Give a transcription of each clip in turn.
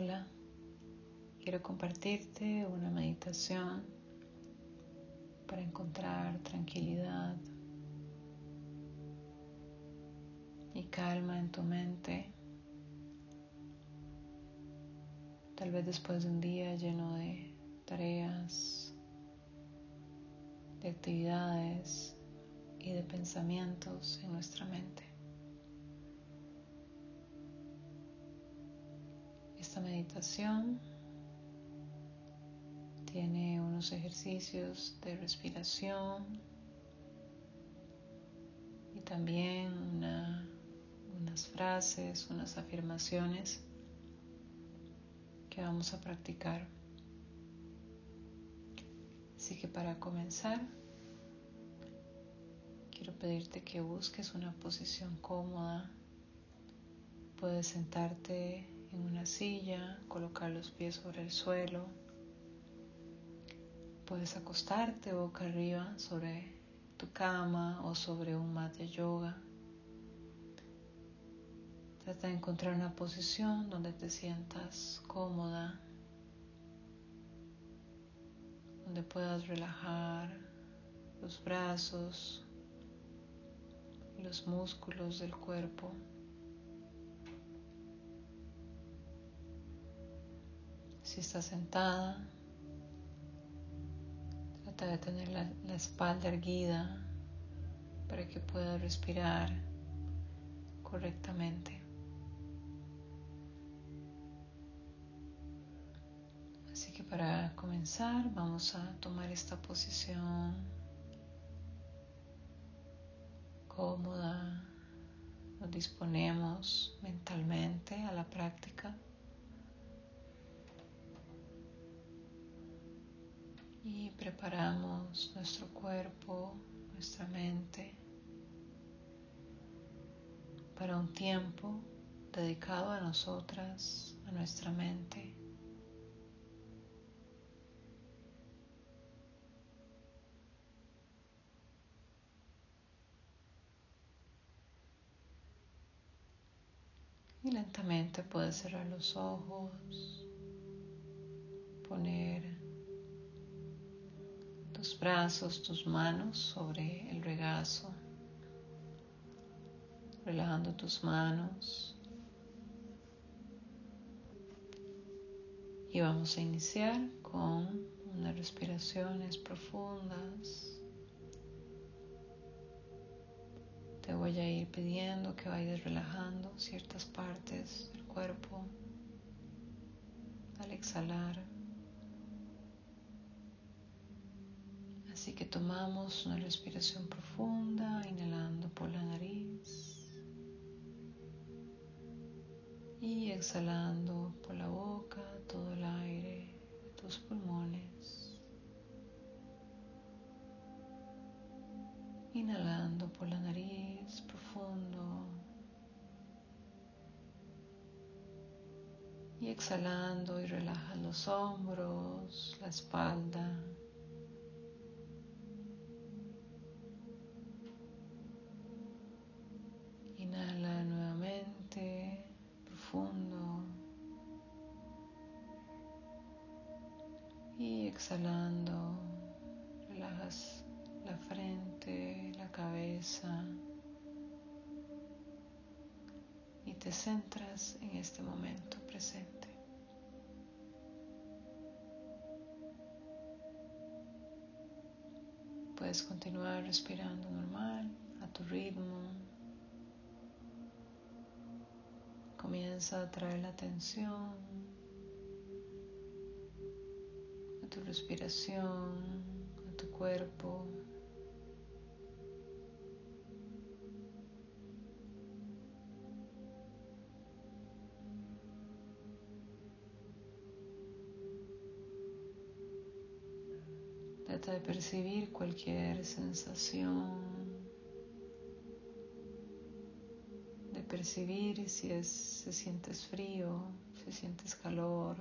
Hola, quiero compartirte una meditación para encontrar tranquilidad y calma en tu mente. Tal vez después de un día lleno de tareas, de actividades y de pensamientos en nuestra mente. Esta meditación tiene unos ejercicios de respiración y también unas frases, unas afirmaciones que vamos a practicar. Así que para comenzar, quiero pedirte que busques una posición cómoda. Puedes sentarte en una silla, colocar los pies sobre el suelo. Puedes acostarte boca arriba sobre tu cama o sobre un mat de yoga. Trata de encontrar una posición donde te sientas cómoda, donde puedas relajar los brazos los músculos del cuerpo. Si estás sentada, trata de tener la, espalda erguida para que puedas respirar correctamente. para comenzar vamos a tomar esta posición cómoda. Nos disponemos mentalmente a la práctica. Y preparamos nuestro cuerpo, nuestra mente para un tiempo dedicado a nosotras, a nuestra mente. Y lentamente puedes cerrar los ojos, poner tus brazos, tus manos sobre el regazo, relajando tus manos. Y vamos a iniciar con unas respiraciones profundas. Te voy a ir pidiendo que vayas relajando ciertas partes del cuerpo al exhalar. Así que tomamos una respiración profunda, inhalando por la nariz y exhalando por la boca todo el aire de tus pulmones. Inhalando por la nariz profundo. Y exhalando y relaja los hombros, la espalda. Cabeza. te centras en este momento presente. Puedes continuar respirando normal, a tu ritmo. Comienza a traer la atención a tu respiración, a tu cuerpo. Trata de percibir cualquier sensación, de percibir si es, se sientes frío, si sientes calor.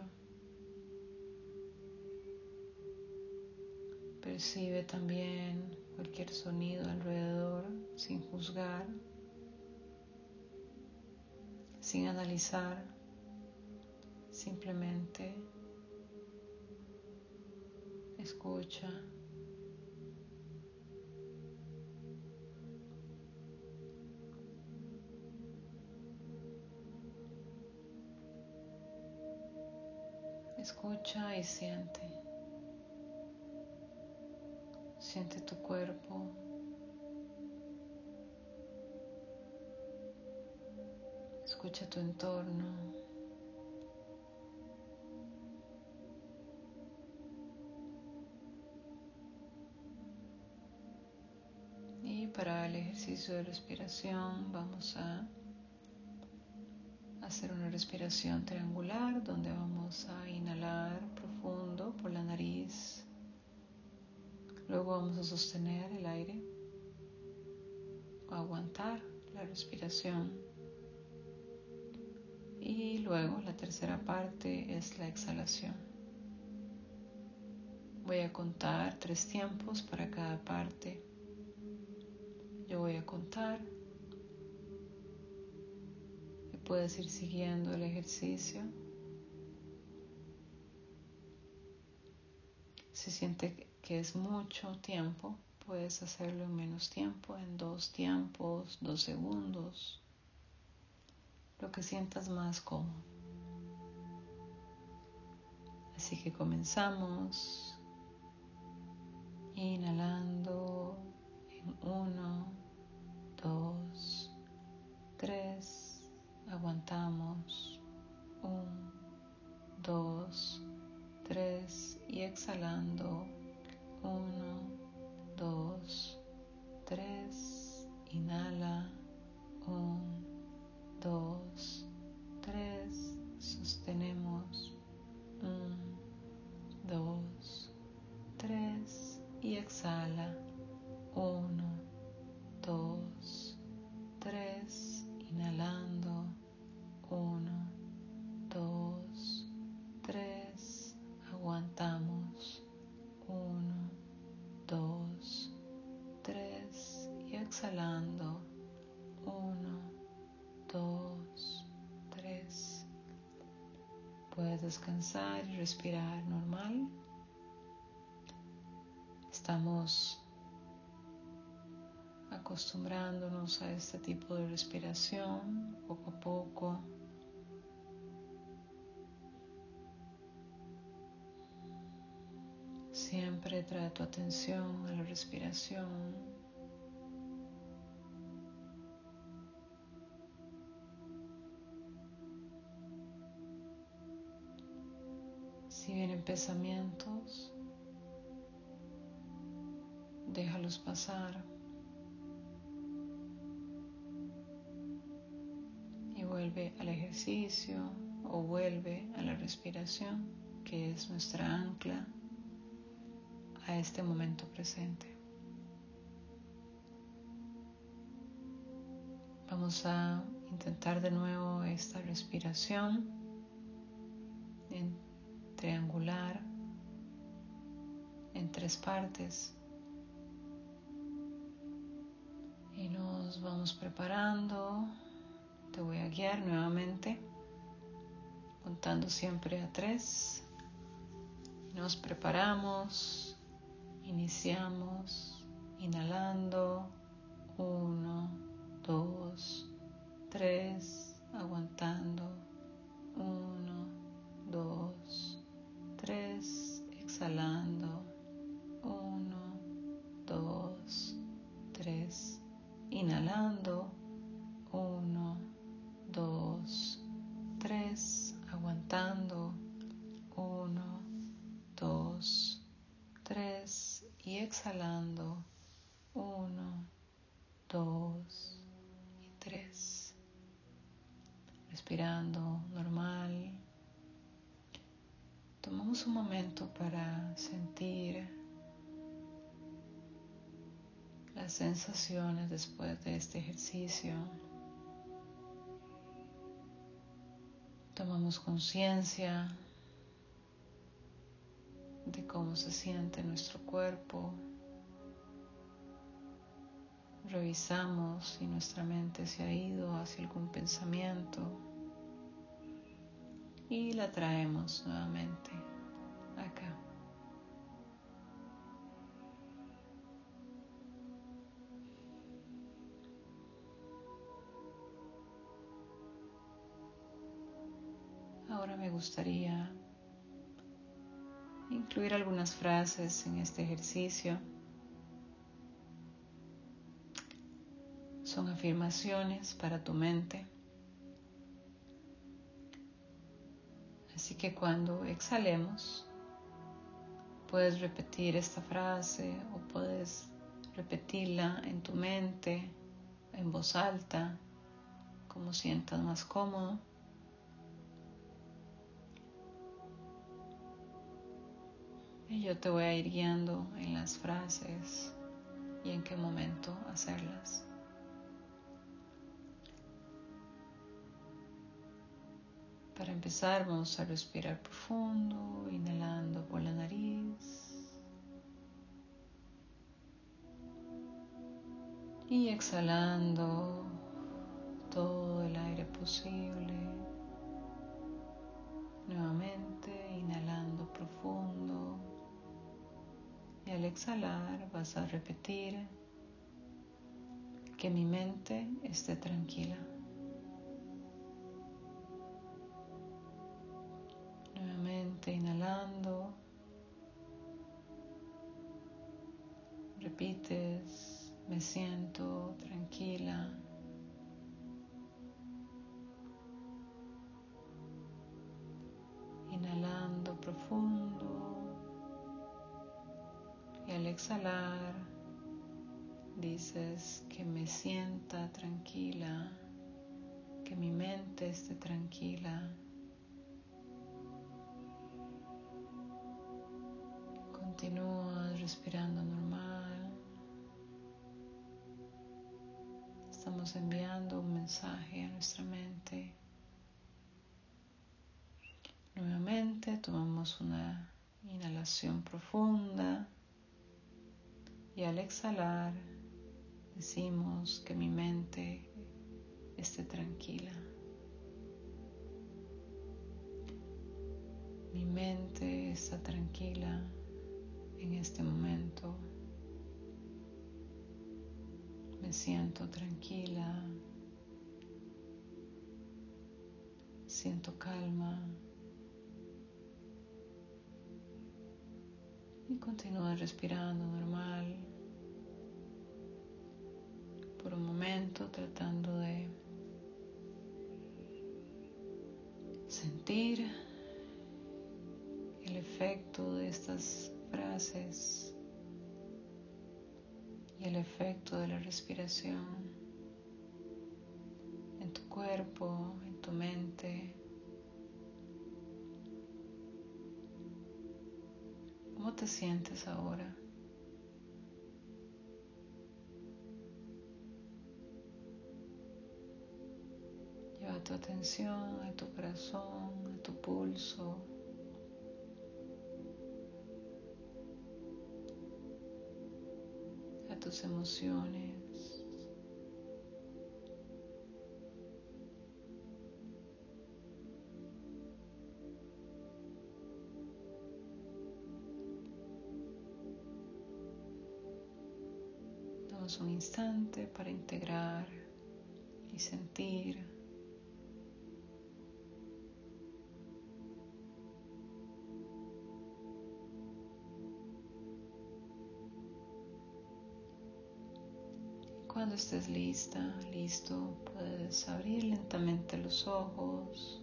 Percibe también cualquier sonido alrededor sin juzgar, sin analizar, simplemente escucha. Escucha y siente. Siente tu cuerpo. Escucha tu entorno. Ejercicio de respiración vamos a hacer una respiración triangular donde vamos a inhalar profundo por la nariz. Luego vamos a sostener el aire o aguantar la respiración y luego la tercera parte es la exhalación. Voy a contar tres tiempos para cada parte. Yo voy a contar. Y puedes ir siguiendo el ejercicio. Si siente que es mucho tiempo, puedes hacerlo en menos tiempo, en dos tiempos, dos segundos. Lo que sientas más cómodo. Así que comenzamos. Inhalando uno, dos, tres, aguantamos, un, dos, tres. Y exhalando, uno, exhalando, uno, dos, tres. Puedes descansar y respirar normal. Estamos acostumbrándonos a este tipo de respiración poco a poco. Siempre trae tu atención a la respiración. Pensamientos, déjalos pasar. Y vuelve al ejercicio o vuelve a la respiración, que es nuestra ancla a este momento presente. Vamos a intentar de nuevo esta respiración triangular en tres partes. Y nos vamos preparando. Te voy a guiar nuevamente, contando siempre a tres. Nos preparamos, iniciamos, inhalando. Uno, dos, tres, aguantando. Uno, dos, exhalando, uno, dos, tres, inhalando, uno, dos, tres, aguantando, uno, dos, tres. Y exhalando, uno, dos y tres. Respirando normal Tomamos un momento para sentir las sensaciones después de este ejercicio. Tomamos conciencia de cómo se siente nuestro cuerpo. Revisamos si nuestra mente se ha ido hacia algún pensamiento y la traemos nuevamente acá. Ahora me gustaría incluir algunas frases en este ejercicio. Son afirmaciones para tu mente. Que cuando exhalemos, puedes repetir esta frase o puedes repetirla en tu mente, en voz alta, como sientas más cómodo. Y yo te voy a ir guiando en las frases y en qué momento hacerlas. Para empezar vamos a respirar profundo, inhalando por la nariz y exhalando todo el aire posible. Nuevamente inhalando profundo y al exhalar vas a repetir que mi mente esté tranquila. Inhalando. Repites, me siento tranquila. Inhalando profundo. Y al exhalar dices que me sienta tranquila, que mi mente esté tranquila. Continúa respirando normal. Estamos enviando un mensaje a nuestra mente. Nuevamente tomamos una inhalación profunda y al exhalar decimos que mi mente esté tranquila. Mi mente está tranquila en este momento. Me siento tranquila, siento calma. Y continúo respirando normal. Por un momento tratando de sentir el efecto de estas frases y el efecto de la respiración en tu cuerpo, en tu mente. ¿Cómo te sientes ahora? Lleva tu atención a tu corazón, a tu pulso. Tus emociones. Damos un instante para integrar y sentir estés lista, listo, puedes abrir lentamente los ojos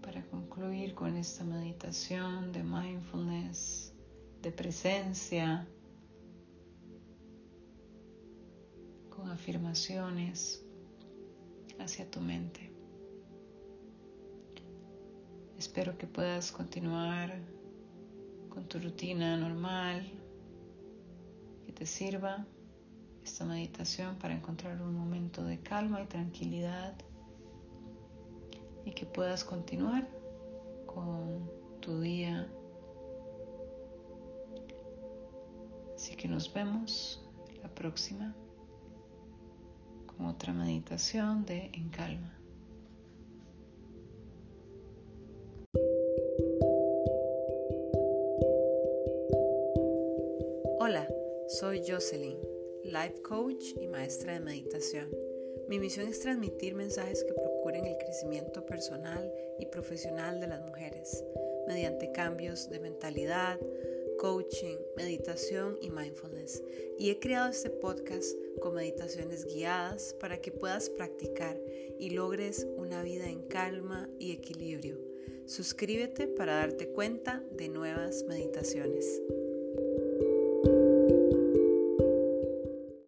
para concluir con esta meditación de mindfulness, de presencia, con afirmaciones hacia tu mente. Espero que puedas continuar con tu rutina normal te sirva esta meditación para encontrar un momento de calma y tranquilidad y que puedas continuar con tu día. Así que nos vemos la próxima con otra meditación de En Calma. Hola soy Jocelyn, life coach y maestra de meditación. Mi misión es transmitir mensajes que procuren el crecimiento personal y profesional de las mujeres mediante cambios de mentalidad, coaching, meditación y mindfulness. Y he creado este podcast con meditaciones guiadas para que puedas practicar y logres una vida en calma y equilibrio. Suscríbete para darte cuenta de nuevas meditaciones.